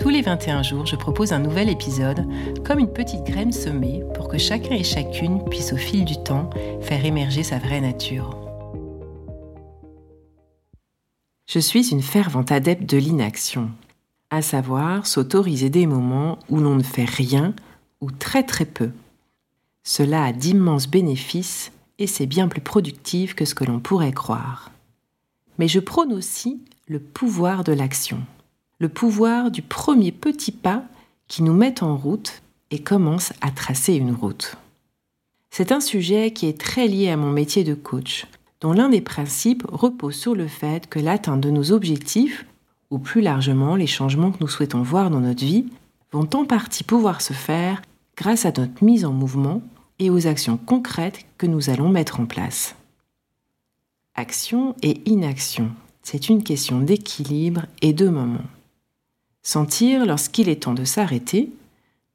Tous les 21 jours, je propose un nouvel épisode, comme une petite graine semée pour que chacun et chacune puisse au fil du temps faire émerger sa vraie nature. Je suis une fervente adepte de l'inaction, à savoir s'autoriser des moments où l'on ne fait rien ou très très peu. Cela a d'immenses bénéfices et c'est bien plus productif que ce que l'on pourrait croire. Mais je prône aussi le pouvoir de l'action le pouvoir du premier petit pas qui nous met en route et commence à tracer une route. C'est un sujet qui est très lié à mon métier de coach, dont l'un des principes repose sur le fait que l'atteinte de nos objectifs, ou plus largement les changements que nous souhaitons voir dans notre vie, vont en partie pouvoir se faire grâce à notre mise en mouvement et aux actions concrètes que nous allons mettre en place. Action et inaction, c'est une question d'équilibre et de moment. Sentir lorsqu'il est temps de s'arrêter,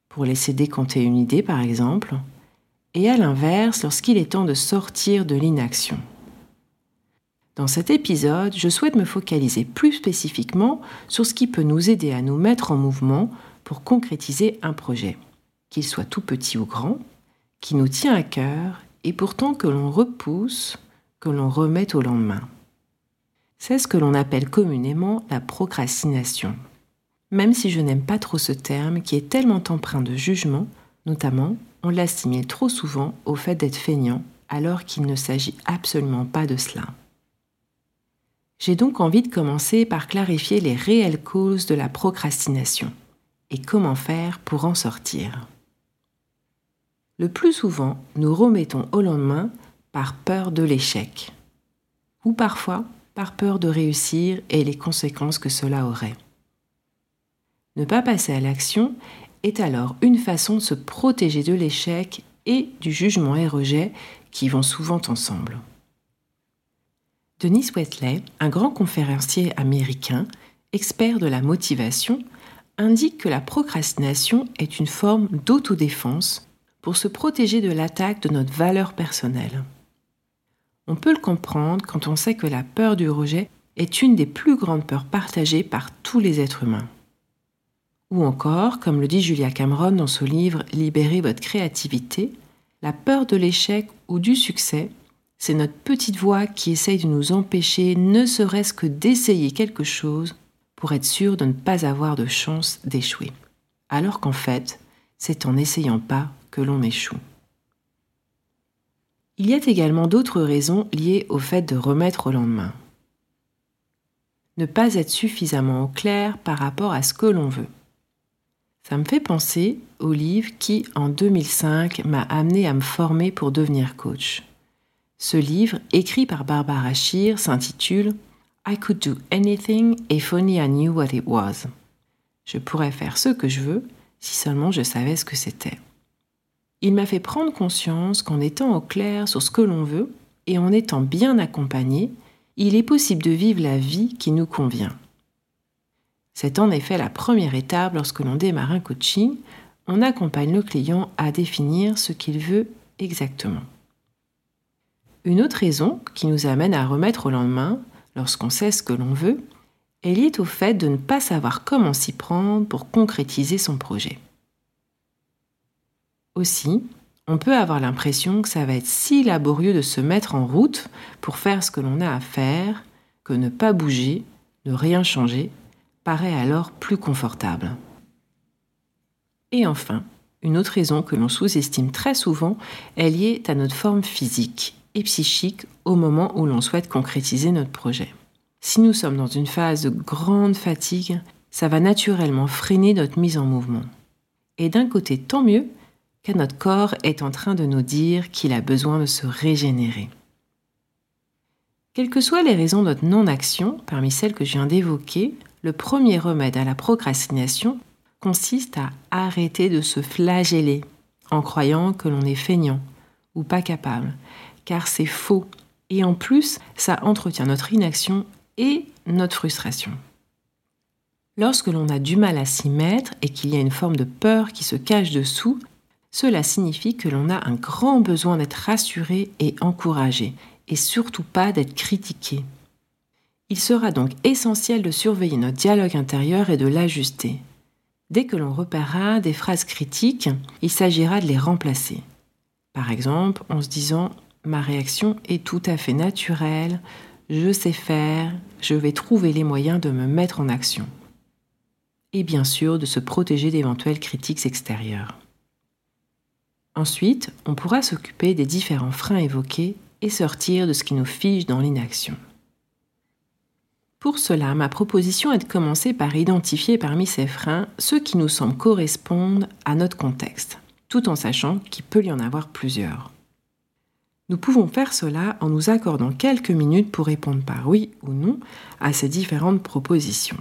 pour laisser décanter une idée par exemple, et à l'inverse lorsqu'il est temps de sortir de l'inaction. Dans cet épisode, je souhaite me focaliser plus spécifiquement sur ce qui peut nous aider à nous mettre en mouvement pour concrétiser un projet, qu'il soit tout petit ou grand, qui nous tient à cœur et pourtant que l'on repousse, que l'on remet au lendemain. C'est ce que l'on appelle communément la procrastination même si je n'aime pas trop ce terme qui est tellement empreint de jugement, notamment on l'assimile trop souvent au fait d'être feignant alors qu'il ne s'agit absolument pas de cela. J'ai donc envie de commencer par clarifier les réelles causes de la procrastination et comment faire pour en sortir. Le plus souvent, nous remettons au lendemain par peur de l'échec, ou parfois par peur de réussir et les conséquences que cela aurait. Ne pas passer à l'action est alors une façon de se protéger de l'échec et du jugement et rejet qui vont souvent ensemble. Denis Wetley, un grand conférencier américain, expert de la motivation, indique que la procrastination est une forme d'autodéfense pour se protéger de l'attaque de notre valeur personnelle. On peut le comprendre quand on sait que la peur du rejet est une des plus grandes peurs partagées par tous les êtres humains. Ou encore, comme le dit Julia Cameron dans son livre Libérez votre créativité, la peur de l'échec ou du succès, c'est notre petite voix qui essaye de nous empêcher ne serait-ce que d'essayer quelque chose pour être sûr de ne pas avoir de chance d'échouer. Alors qu'en fait, c'est en n'essayant pas que l'on échoue. Il y a également d'autres raisons liées au fait de remettre au lendemain. Ne pas être suffisamment au clair par rapport à ce que l'on veut. Ça me fait penser au livre qui, en 2005, m'a amené à me former pour devenir coach. Ce livre, écrit par Barbara Scheer, s'intitule I could do anything if only I knew what it was. Je pourrais faire ce que je veux si seulement je savais ce que c'était. Il m'a fait prendre conscience qu'en étant au clair sur ce que l'on veut et en étant bien accompagné, il est possible de vivre la vie qui nous convient. C'est en effet la première étape lorsque l'on démarre un coaching. On accompagne le client à définir ce qu'il veut exactement. Une autre raison qui nous amène à remettre au lendemain, lorsqu'on sait ce que l'on veut, est liée au fait de ne pas savoir comment s'y prendre pour concrétiser son projet. Aussi, on peut avoir l'impression que ça va être si laborieux de se mettre en route pour faire ce que l'on a à faire que ne pas bouger, ne rien changer, paraît alors plus confortable. Et enfin, une autre raison que l'on sous-estime très souvent est liée à notre forme physique et psychique au moment où l'on souhaite concrétiser notre projet. Si nous sommes dans une phase de grande fatigue, ça va naturellement freiner notre mise en mouvement. Et d'un côté, tant mieux, car notre corps est en train de nous dire qu'il a besoin de se régénérer. Quelles que soient les raisons de notre non-action, parmi celles que je viens d'évoquer, le premier remède à la procrastination consiste à arrêter de se flageller en croyant que l'on est feignant ou pas capable, car c'est faux. Et en plus, ça entretient notre inaction et notre frustration. Lorsque l'on a du mal à s'y mettre et qu'il y a une forme de peur qui se cache dessous, cela signifie que l'on a un grand besoin d'être rassuré et encouragé, et surtout pas d'être critiqué. Il sera donc essentiel de surveiller notre dialogue intérieur et de l'ajuster. Dès que l'on repérera des phrases critiques, il s'agira de les remplacer. Par exemple, en se disant Ma réaction est tout à fait naturelle, je sais faire, je vais trouver les moyens de me mettre en action. Et bien sûr, de se protéger d'éventuelles critiques extérieures. Ensuite, on pourra s'occuper des différents freins évoqués et sortir de ce qui nous fige dans l'inaction. Pour cela, ma proposition est de commencer par identifier parmi ces freins ceux qui nous semblent correspondre à notre contexte, tout en sachant qu'il peut y en avoir plusieurs. Nous pouvons faire cela en nous accordant quelques minutes pour répondre par oui ou non à ces différentes propositions.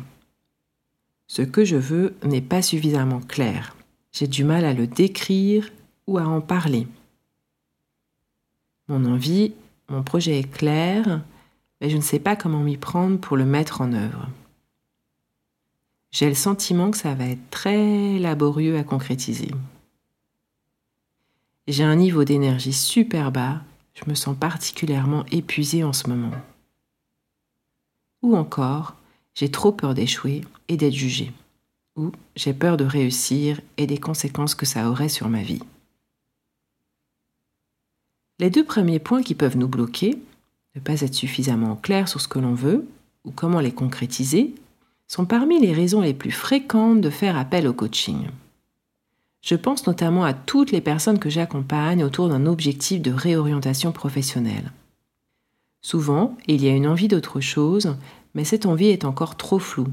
Ce que je veux n'est pas suffisamment clair. J'ai du mal à le décrire ou à en parler. Mon envie, mon projet est clair, mais je ne sais pas comment m'y prendre pour le mettre en œuvre. J'ai le sentiment que ça va être très laborieux à concrétiser. J'ai un niveau d'énergie super bas, je me sens particulièrement épuisée en ce moment. Ou encore, j'ai trop peur d'échouer et d'être jugée. Ou j'ai peur de réussir et des conséquences que ça aurait sur ma vie. Les deux premiers points qui peuvent nous bloquer, ne pas être suffisamment clair sur ce que l'on veut ou comment les concrétiser, sont parmi les raisons les plus fréquentes de faire appel au coaching. Je pense notamment à toutes les personnes que j'accompagne autour d'un objectif de réorientation professionnelle. Souvent, il y a une envie d'autre chose, mais cette envie est encore trop floue.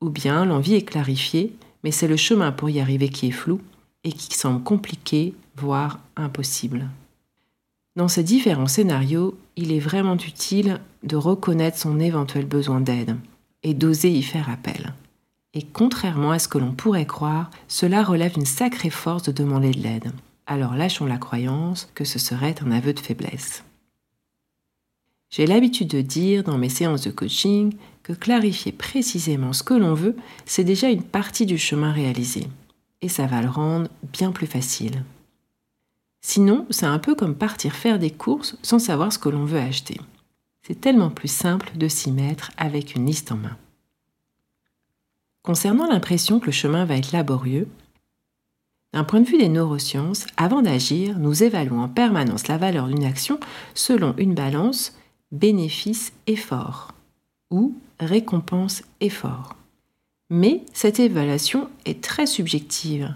Ou bien l'envie est clarifiée, mais c'est le chemin pour y arriver qui est flou et qui semble compliqué, voire impossible. Dans ces différents scénarios, il est vraiment utile de reconnaître son éventuel besoin d'aide et d'oser y faire appel. Et contrairement à ce que l'on pourrait croire, cela relève d'une sacrée force de demander de l'aide. Alors lâchons la croyance que ce serait un aveu de faiblesse. J'ai l'habitude de dire dans mes séances de coaching que clarifier précisément ce que l'on veut, c'est déjà une partie du chemin réalisé. Et ça va le rendre bien plus facile. Sinon, c'est un peu comme partir faire des courses sans savoir ce que l'on veut acheter. C'est tellement plus simple de s'y mettre avec une liste en main. Concernant l'impression que le chemin va être laborieux, d'un point de vue des neurosciences, avant d'agir, nous évaluons en permanence la valeur d'une action selon une balance bénéfice-effort ou récompense-effort. Mais cette évaluation est très subjective,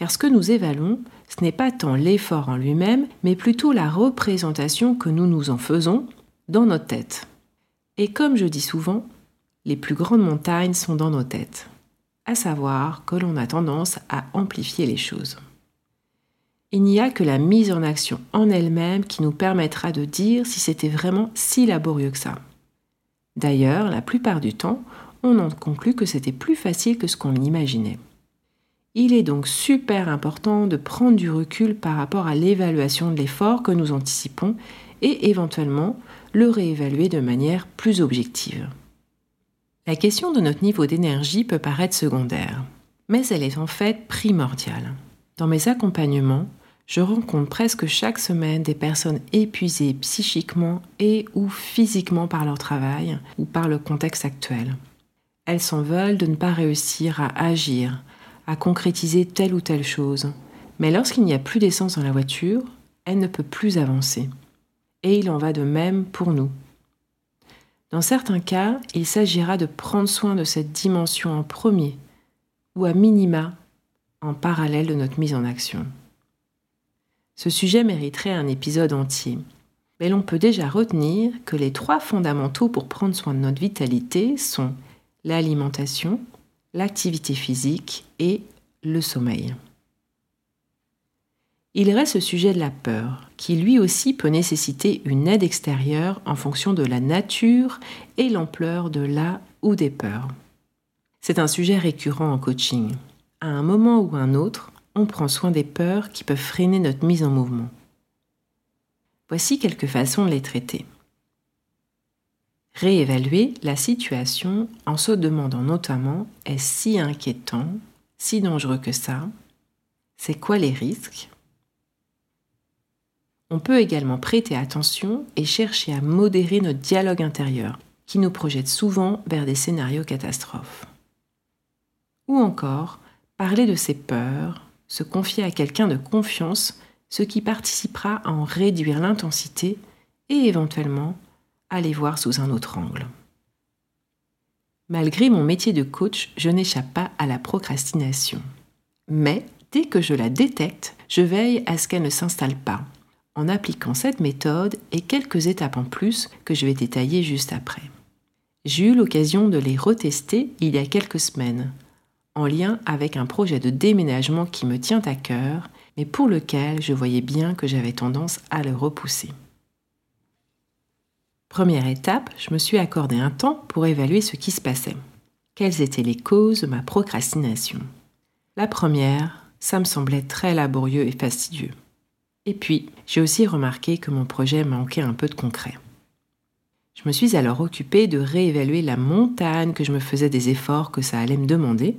car ce que nous évaluons, ce n'est pas tant l'effort en lui-même, mais plutôt la représentation que nous nous en faisons dans notre tête. Et comme je dis souvent, les plus grandes montagnes sont dans nos têtes, à savoir que l'on a tendance à amplifier les choses. Il n'y a que la mise en action en elle-même qui nous permettra de dire si c'était vraiment si laborieux que ça. D'ailleurs, la plupart du temps, on en conclut que c'était plus facile que ce qu'on imaginait. Il est donc super important de prendre du recul par rapport à l'évaluation de l'effort que nous anticipons et éventuellement le réévaluer de manière plus objective. La question de notre niveau d'énergie peut paraître secondaire, mais elle est en fait primordiale. Dans mes accompagnements, je rencontre presque chaque semaine des personnes épuisées psychiquement et ou physiquement par leur travail ou par le contexte actuel. Elles s'en veulent de ne pas réussir à agir, à concrétiser telle ou telle chose. Mais lorsqu'il n'y a plus d'essence dans la voiture, elle ne peut plus avancer. Et il en va de même pour nous. Dans certains cas, il s'agira de prendre soin de cette dimension en premier, ou à minima en parallèle de notre mise en action. Ce sujet mériterait un épisode entier, mais l'on peut déjà retenir que les trois fondamentaux pour prendre soin de notre vitalité sont l'alimentation, l'activité physique et le sommeil. Il reste le sujet de la peur, qui lui aussi peut nécessiter une aide extérieure en fonction de la nature et l'ampleur de la ou des peurs. C'est un sujet récurrent en coaching. À un moment ou un autre, on prend soin des peurs qui peuvent freiner notre mise en mouvement. Voici quelques façons de les traiter. Réévaluer la situation en se demandant notamment est-ce si inquiétant, si dangereux que ça C'est quoi les risques? On peut également prêter attention et chercher à modérer notre dialogue intérieur, qui nous projette souvent vers des scénarios catastrophes. Ou encore, parler de ses peurs, se confier à quelqu'un de confiance, ce qui participera à en réduire l'intensité et éventuellement à voir sous un autre angle. Malgré mon métier de coach, je n'échappe pas à la procrastination. Mais dès que je la détecte, je veille à ce qu'elle ne s'installe pas, en appliquant cette méthode et quelques étapes en plus que je vais détailler juste après. J'ai eu l'occasion de les retester il y a quelques semaines, en lien avec un projet de déménagement qui me tient à cœur, mais pour lequel je voyais bien que j'avais tendance à le repousser. Première étape, je me suis accordé un temps pour évaluer ce qui se passait. Quelles étaient les causes de ma procrastination? La première, ça me semblait très laborieux et fastidieux. Et puis, j'ai aussi remarqué que mon projet manquait un peu de concret. Je me suis alors occupée de réévaluer la montagne que je me faisais des efforts que ça allait me demander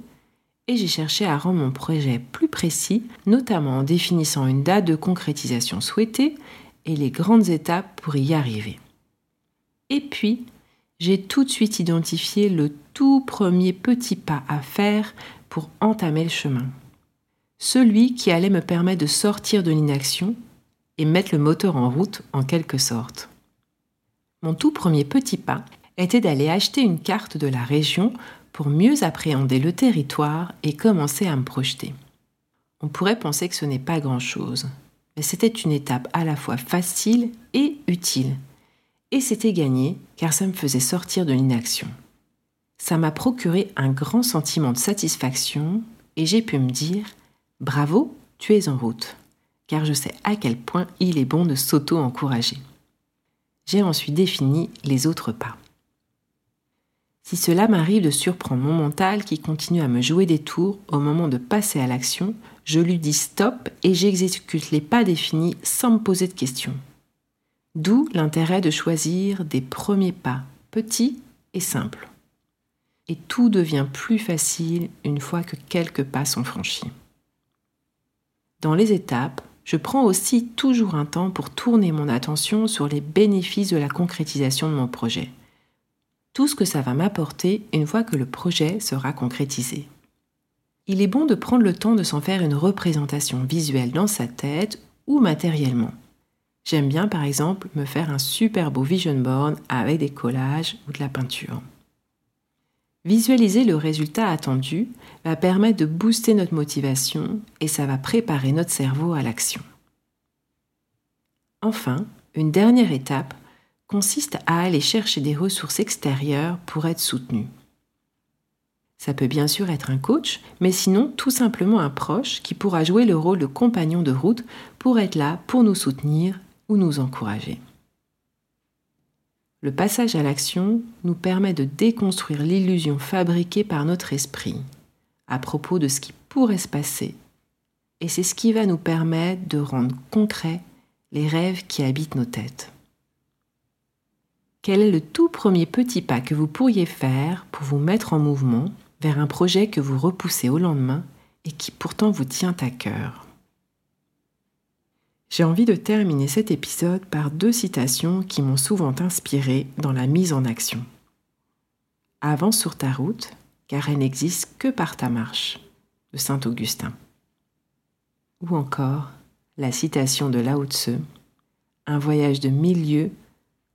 et j'ai cherché à rendre mon projet plus précis, notamment en définissant une date de concrétisation souhaitée et les grandes étapes pour y arriver. Et puis, j'ai tout de suite identifié le tout premier petit pas à faire pour entamer le chemin. Celui qui allait me permettre de sortir de l'inaction et mettre le moteur en route en quelque sorte. Mon tout premier petit pas était d'aller acheter une carte de la région pour mieux appréhender le territoire et commencer à me projeter. On pourrait penser que ce n'est pas grand-chose, mais c'était une étape à la fois facile et utile. Et c'était gagné car ça me faisait sortir de l'inaction. Ça m'a procuré un grand sentiment de satisfaction et j'ai pu me dire Bravo, tu es en route, car je sais à quel point il est bon de s'auto-encourager. J'ai ensuite défini les autres pas. Si cela m'arrive de surprendre mon mental qui continue à me jouer des tours au moment de passer à l'action, je lui dis stop et j'exécute les pas définis sans me poser de questions. D'où l'intérêt de choisir des premiers pas, petits et simples. Et tout devient plus facile une fois que quelques pas sont franchis. Dans les étapes, je prends aussi toujours un temps pour tourner mon attention sur les bénéfices de la concrétisation de mon projet tout ce que ça va m'apporter une fois que le projet sera concrétisé. Il est bon de prendre le temps de s'en faire une représentation visuelle dans sa tête ou matériellement. J'aime bien par exemple me faire un super beau vision board avec des collages ou de la peinture. Visualiser le résultat attendu va permettre de booster notre motivation et ça va préparer notre cerveau à l'action. Enfin, une dernière étape consiste à aller chercher des ressources extérieures pour être soutenu. Ça peut bien sûr être un coach, mais sinon tout simplement un proche qui pourra jouer le rôle de compagnon de route pour être là pour nous soutenir ou nous encourager. Le passage à l'action nous permet de déconstruire l'illusion fabriquée par notre esprit à propos de ce qui pourrait se passer. Et c'est ce qui va nous permettre de rendre concrets les rêves qui habitent nos têtes. Quel est le tout premier petit pas que vous pourriez faire pour vous mettre en mouvement vers un projet que vous repoussez au lendemain et qui pourtant vous tient à cœur? J'ai envie de terminer cet épisode par deux citations qui m'ont souvent inspiré dans la mise en action. Avance sur ta route, car elle n'existe que par ta marche, de Saint Augustin. Ou encore la citation de Lao Tse Un voyage de mille lieues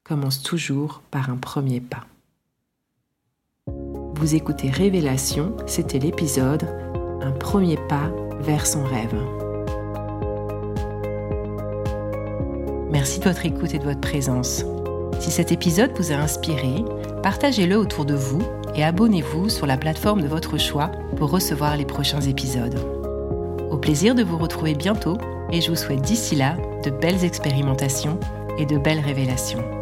commence toujours par un premier pas. Vous écoutez Révélation, c'était l'épisode Un premier pas vers son rêve. Merci de votre écoute et de votre présence. Si cet épisode vous a inspiré, partagez-le autour de vous et abonnez-vous sur la plateforme de votre choix pour recevoir les prochains épisodes. Au plaisir de vous retrouver bientôt et je vous souhaite d'ici là de belles expérimentations et de belles révélations.